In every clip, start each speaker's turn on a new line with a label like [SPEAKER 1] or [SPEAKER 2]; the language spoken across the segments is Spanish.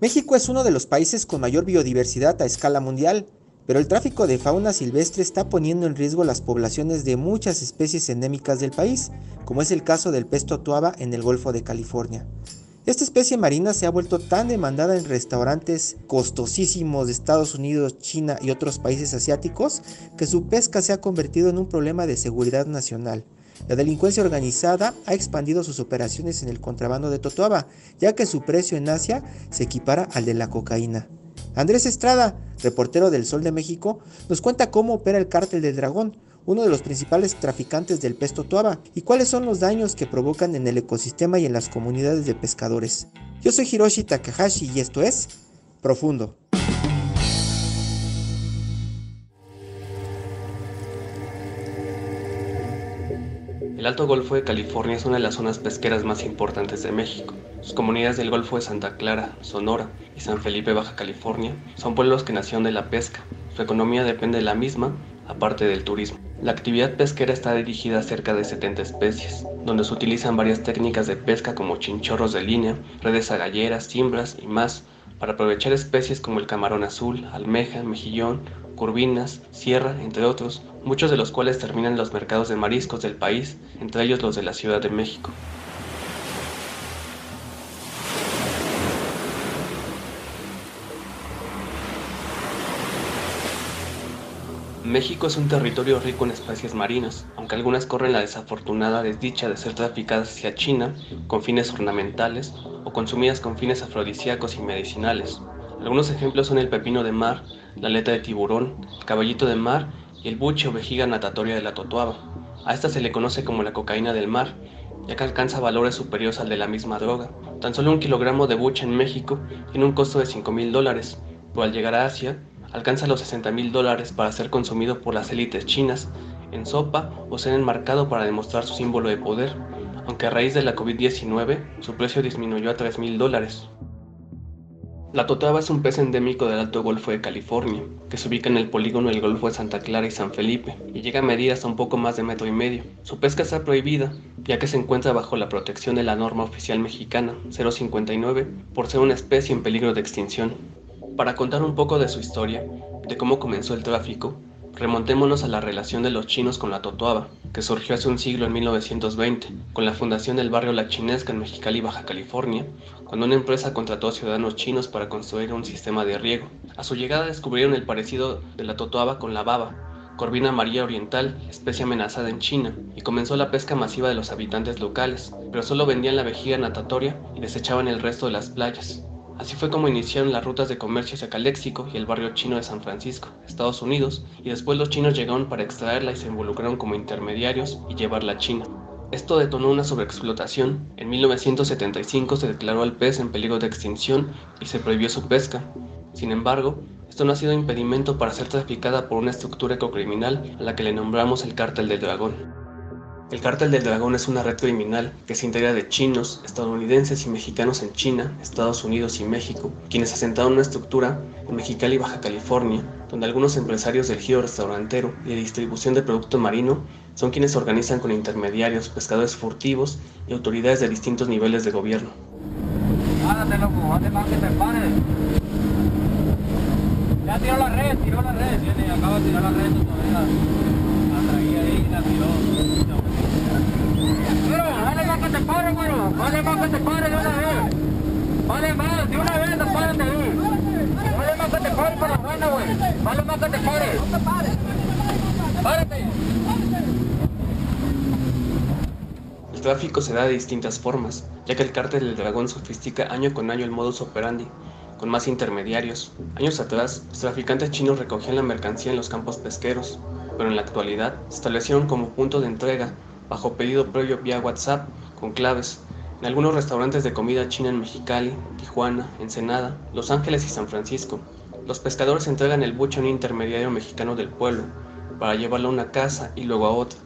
[SPEAKER 1] México es uno de los países con mayor biodiversidad a escala mundial, pero el tráfico de fauna silvestre está poniendo en riesgo las poblaciones de muchas especies endémicas del país, como es el caso del pez totuaba en el Golfo de California. Esta especie marina se ha vuelto tan demandada en restaurantes costosísimos de Estados Unidos, China y otros países asiáticos que su pesca se ha convertido en un problema de seguridad nacional. La delincuencia organizada ha expandido sus operaciones en el contrabando de Totoaba, ya que su precio en Asia se equipara al de la cocaína. Andrés Estrada, reportero del Sol de México, nos cuenta cómo opera el cártel del dragón, uno de los principales traficantes del pez Totoaba, y cuáles son los daños que provocan en el ecosistema y en las comunidades de pescadores. Yo soy Hiroshi Takahashi y esto es Profundo.
[SPEAKER 2] Alto Golfo de California es una de las zonas pesqueras más importantes de México. Sus comunidades del Golfo de Santa Clara, Sonora y San Felipe, Baja California, son pueblos que nacieron de la pesca. Su economía depende de la misma, aparte del turismo. La actividad pesquera está dirigida a cerca de 70 especies, donde se utilizan varias técnicas de pesca como chinchorros de línea, redes agalleras, cimbras y más, para aprovechar especies como el camarón azul, almeja, mejillón, curvinas, sierra, entre otros, muchos de los cuales terminan los mercados de mariscos del país, entre ellos los de la Ciudad de México. México es un territorio rico en especies marinas, aunque algunas corren la desafortunada desdicha de ser traficadas hacia China con fines ornamentales o consumidas con fines afrodisíacos y medicinales. Algunos ejemplos son el pepino de mar, la aleta de tiburón, el caballito de mar y el buche o vejiga natatoria de la totuaba. A esta se le conoce como la cocaína del mar, ya que alcanza valores superiores al de la misma droga. Tan solo un kilogramo de buche en México tiene un costo de 5 mil dólares, pero al llegar a Asia alcanza los 60 mil dólares para ser consumido por las élites chinas en sopa o ser enmarcado para demostrar su símbolo de poder, aunque a raíz de la COVID-19 su precio disminuyó a 3 mil dólares. La totaba es un pez endémico del Alto Golfo de California, que se ubica en el polígono del Golfo de Santa Clara y San Felipe, y llega a medir hasta un poco más de metro y medio. Su pesca está prohibida, ya que se encuentra bajo la protección de la norma oficial mexicana 059 por ser una especie en peligro de extinción. Para contar un poco de su historia, de cómo comenzó el tráfico, remontémonos a la relación de los chinos con la totoaba, que surgió hace un siglo en 1920, con la fundación del barrio La Chinesca en Mexicali, Baja California, cuando una empresa contrató a ciudadanos chinos para construir un sistema de riego. A su llegada descubrieron el parecido de la totoaba con la baba, Corvina amarilla oriental, especie amenazada en China, y comenzó la pesca masiva de los habitantes locales, pero solo vendían la vejiga natatoria y desechaban el resto de las playas. Así fue como iniciaron las rutas de comercio hacia Caléxico y el barrio chino de San Francisco, Estados Unidos, y después los chinos llegaron para extraerla y se involucraron como intermediarios y llevarla a China. Esto detonó una sobreexplotación. En 1975 se declaró al pez en peligro de extinción y se prohibió su pesca. Sin embargo, esto no ha sido impedimento para ser traficada por una estructura ecocriminal a la que le nombramos el cártel del dragón. El cártel del dragón es una red criminal que se integra de chinos, estadounidenses y mexicanos en China, Estados Unidos y México, quienes asentaron una estructura en Mexicali, Baja California, donde algunos empresarios del giro restaurantero y de distribución de producto marino son quienes organizan con intermediarios, pescadores furtivos y autoridades de distintos niveles de gobierno.
[SPEAKER 3] Párate, loco, que te. Ya tiró la red, tiró la red. Viene, acaba de tirar la red todavía. La traía ahí y la tiró. Dale más que te te pares de una vez. Más, de una vez, no párate ahí. Vale más que te pares para la güey. Más que te pares. Párate.
[SPEAKER 2] El tráfico se da de distintas formas, ya que el cártel del dragón sofistica año con año el modus operandi, con más intermediarios. Años atrás, los traficantes chinos recogían la mercancía en los campos pesqueros, pero en la actualidad se establecieron como punto de entrega, bajo pedido previo vía WhatsApp, con claves, en algunos restaurantes de comida china en Mexicali, Tijuana, Ensenada, Los Ángeles y San Francisco. Los pescadores entregan el buche a un intermediario mexicano del pueblo, para llevarlo a una casa y luego a otra.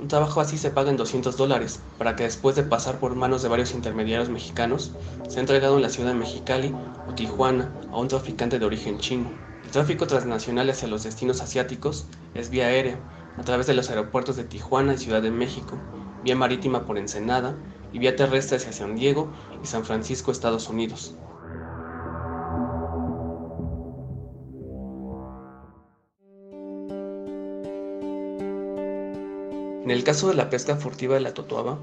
[SPEAKER 2] Un trabajo así se paga en 200 dólares, para que después de pasar por manos de varios intermediarios mexicanos, sea entregado en la ciudad de Mexicali o Tijuana a un traficante de origen chino. El tráfico transnacional hacia los destinos asiáticos es vía aérea, a través de los aeropuertos de Tijuana y Ciudad de México, vía marítima por Ensenada y vía terrestre hacia San Diego y San Francisco, Estados Unidos. En el caso de la pesca furtiva de la totoaba,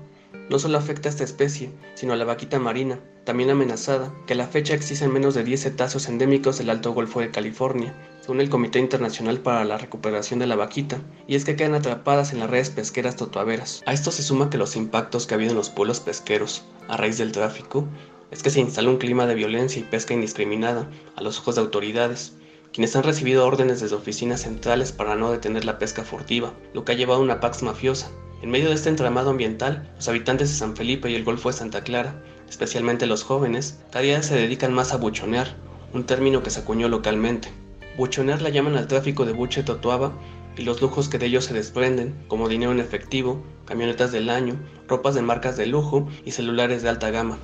[SPEAKER 2] no solo afecta a esta especie, sino a la vaquita marina, también amenazada, que a la fecha existen menos de 10 cetáceos endémicos del Alto Golfo de California, según el Comité Internacional para la Recuperación de la Vaquita, y es que quedan atrapadas en las redes pesqueras totoaveras. A esto se suma que los impactos que ha habido en los pueblos pesqueros, a raíz del tráfico, es que se instala un clima de violencia y pesca indiscriminada a los ojos de autoridades, quienes han recibido órdenes desde oficinas centrales para no detener la pesca furtiva, lo que ha llevado a una pax mafiosa. En medio de este entramado ambiental, los habitantes de San Felipe y el Golfo de Santa Clara, especialmente los jóvenes, cada día se dedican más a buchonear, un término que se acuñó localmente. Buchonear la llaman al tráfico de buche totuaba y los lujos que de ellos se desprenden, como dinero en efectivo, camionetas del año, ropas de marcas de lujo y celulares de alta gama.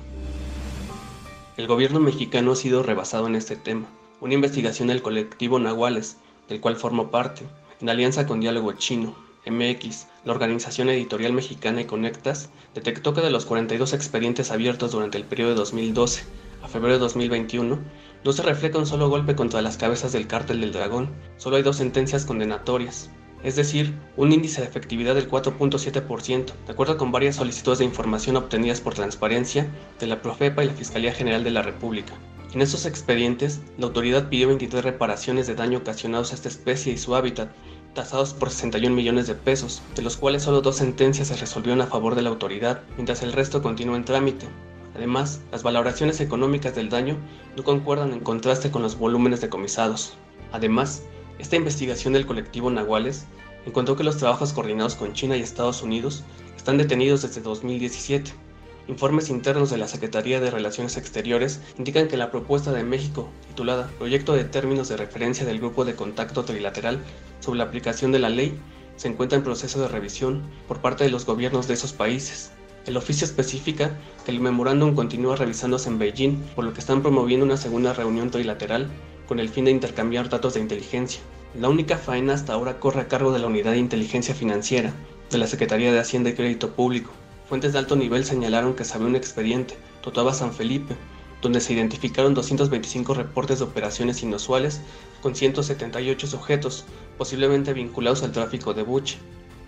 [SPEAKER 2] El gobierno mexicano ha sido rebasado en este tema una investigación del colectivo Nahuales, del cual formó parte, en alianza con Diálogo Chino, MX, la organización editorial mexicana y Conectas, detectó que de los 42 expedientes abiertos durante el periodo de 2012 a febrero de 2021, no se refleja un solo golpe contra las cabezas del cártel del dragón, solo hay dos sentencias condenatorias, es decir, un índice de efectividad del 4.7%, de acuerdo con varias solicitudes de información obtenidas por transparencia de la Profepa y la Fiscalía General de la República. En estos expedientes, la autoridad pidió 23 reparaciones de daño ocasionados a esta especie y su hábitat, tasados por 61 millones de pesos, de los cuales solo dos sentencias se resolvieron a favor de la autoridad, mientras el resto continúa en trámite. Además, las valoraciones económicas del daño no concuerdan en contraste con los volúmenes decomisados. Además, esta investigación del colectivo Nahuales encontró que los trabajos coordinados con China y Estados Unidos están detenidos desde 2017 Informes internos de la Secretaría de Relaciones Exteriores indican que la propuesta de México, titulada Proyecto de Términos de Referencia del Grupo de Contacto Trilateral sobre la aplicación de la ley, se encuentra en proceso de revisión por parte de los gobiernos de esos países. El oficio especifica que el memorándum continúa revisándose en Beijing, por lo que están promoviendo una segunda reunión trilateral con el fin de intercambiar datos de inteligencia. La única faena hasta ahora corre a cargo de la Unidad de Inteligencia Financiera de la Secretaría de Hacienda y Crédito Público, Fuentes de alto nivel señalaron que se un expediente, Totoaba San Felipe, donde se identificaron 225 reportes de operaciones inusuales con 178 sujetos, posiblemente vinculados al tráfico de buche.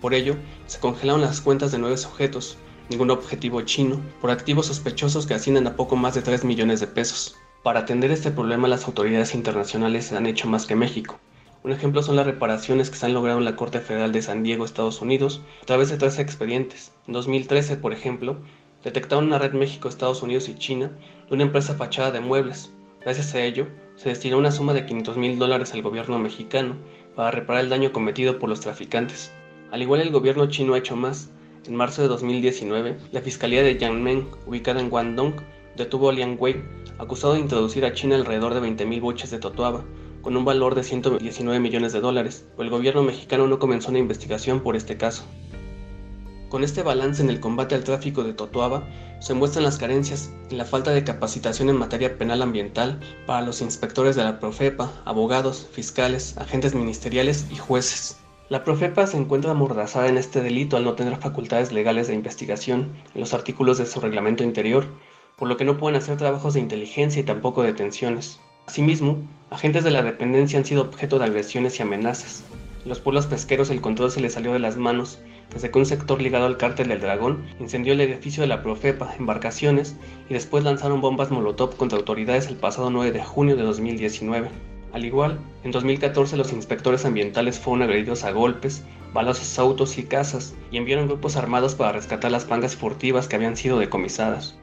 [SPEAKER 2] Por ello, se congelaron las cuentas de nueve sujetos, ningún objetivo chino, por activos sospechosos que ascienden a poco más de 3 millones de pesos. Para atender este problema, las autoridades internacionales se han hecho más que México. Un ejemplo son las reparaciones que se han logrado en la Corte Federal de San Diego, Estados Unidos, a través de tres expedientes. En 2013, por ejemplo, detectaron una red México, Estados Unidos y China de una empresa fachada de muebles. Gracias a ello, se destinó una suma de 500 mil dólares al gobierno mexicano para reparar el daño cometido por los traficantes. Al igual el gobierno chino ha hecho más. En marzo de 2019, la Fiscalía de Yangmeng, ubicada en Guangdong, detuvo a Liang Wei, acusado de introducir a China alrededor de 20.000 buches de totoaba, con un valor de 119 millones de dólares, pero el gobierno mexicano no comenzó una investigación por este caso. Con este balance en el combate al tráfico de Totoaba, se muestran las carencias y la falta de capacitación en materia penal ambiental para los inspectores de la Profepa, abogados, fiscales, agentes ministeriales y jueces. La Profepa se encuentra amordazada en este delito al no tener facultades legales de investigación en los artículos de su reglamento interior, por lo que no pueden hacer trabajos de inteligencia y tampoco detenciones. Asimismo, agentes de la dependencia han sido objeto de agresiones y amenazas. En los pueblos pesqueros el control se les salió de las manos desde que un sector ligado al cártel del dragón incendió el edificio de la Profepa, embarcaciones, y después lanzaron bombas Molotov contra autoridades el pasado 9 de junio de 2019. Al igual, en 2014 los inspectores ambientales fueron agredidos a golpes, balazos a autos y casas, y enviaron grupos armados para rescatar las pangas furtivas que habían sido decomisadas.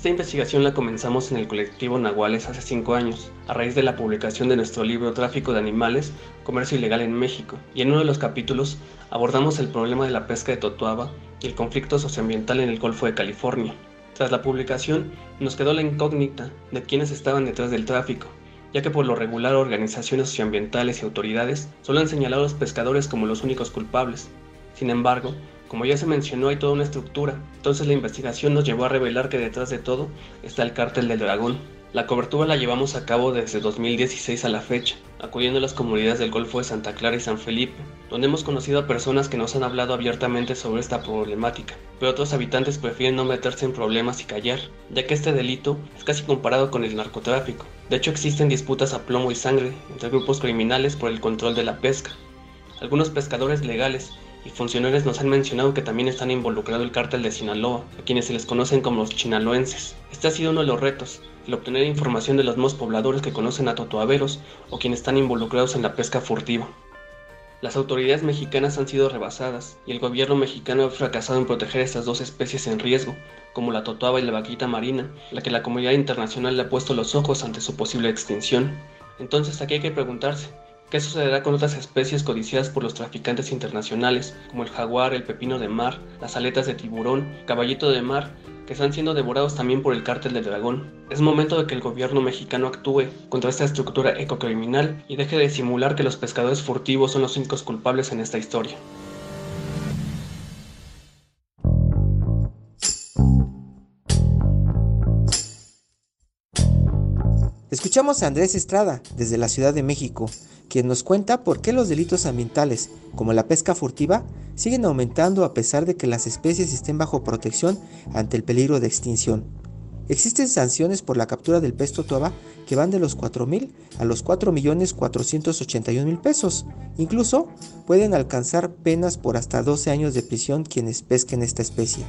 [SPEAKER 2] Esta investigación la comenzamos en el colectivo Nahuales hace 5 años, a raíz de la publicación de nuestro libro Tráfico de Animales, Comercio Ilegal en México, y en uno de los capítulos abordamos el problema de la pesca de totuaba y el conflicto socioambiental en el Golfo de California. Tras la publicación, nos quedó la incógnita de quiénes estaban detrás del tráfico, ya que por lo regular organizaciones socioambientales y autoridades solo han señalado a los pescadores como los únicos culpables. Sin embargo, como ya se mencionó, hay toda una estructura, entonces la investigación nos llevó a revelar que detrás de todo está el cártel del dragón. La cobertura la llevamos a cabo desde 2016 a la fecha, acudiendo a las comunidades del Golfo de Santa Clara y San Felipe, donde hemos conocido a personas que nos han hablado abiertamente sobre esta problemática, pero otros habitantes prefieren no meterse en problemas y callar, ya que este delito es casi comparado con el narcotráfico. De hecho existen disputas a plomo y sangre entre grupos criminales por el control de la pesca. Algunos pescadores legales y funcionarios nos han mencionado que también están involucrado el cártel de Sinaloa, a quienes se les conocen como los chinaloenses. Este ha sido uno de los retos, el obtener información de los más pobladores que conocen a totoaveros o quienes están involucrados en la pesca furtiva. Las autoridades mexicanas han sido rebasadas y el gobierno mexicano ha fracasado en proteger estas dos especies en riesgo, como la totoaba y la vaquita marina, la que la comunidad internacional le ha puesto los ojos ante su posible extinción. Entonces aquí hay que preguntarse, ¿Qué sucederá con otras especies codiciadas por los traficantes internacionales, como el jaguar, el pepino de mar, las aletas de tiburón, caballito de mar, que están siendo devorados también por el cártel del dragón? Es momento de que el gobierno mexicano actúe contra esta estructura ecocriminal y deje de simular que los pescadores furtivos son los únicos culpables en esta historia.
[SPEAKER 1] Escuchamos a Andrés Estrada, desde la Ciudad de México, quien nos cuenta por qué los delitos ambientales, como la pesca furtiva, siguen aumentando a pesar de que las especies estén bajo protección ante el peligro de extinción. Existen sanciones por la captura del pez totoaba que van de los 4.000 a los 4.481.000 pesos. Incluso pueden alcanzar penas por hasta 12 años de prisión quienes pesquen esta especie.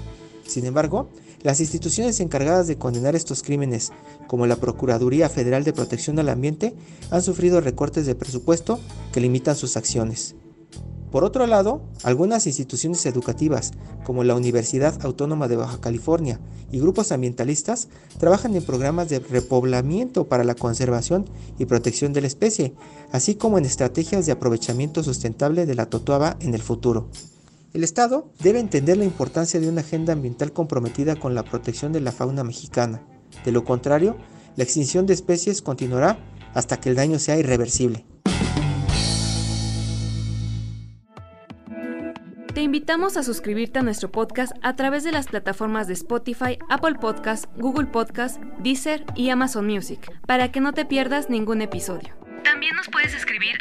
[SPEAKER 1] Sin embargo, las instituciones encargadas de condenar estos crímenes, como la Procuraduría Federal de Protección al Ambiente, han sufrido recortes de presupuesto que limitan sus acciones. Por otro lado, algunas instituciones educativas, como la Universidad Autónoma de Baja California y grupos ambientalistas, trabajan en programas de repoblamiento para la conservación y protección de la especie, así como en estrategias de aprovechamiento sustentable de la totoaba en el futuro. El Estado debe entender la importancia de una agenda ambiental comprometida con la protección de la fauna mexicana. De lo contrario, la extinción de especies continuará hasta que el daño sea irreversible.
[SPEAKER 4] Te invitamos a suscribirte a nuestro podcast a través de las plataformas de Spotify, Apple Podcast, Google Podcast, Deezer y Amazon Music, para que no te pierdas ningún episodio. También nos puedes escribir a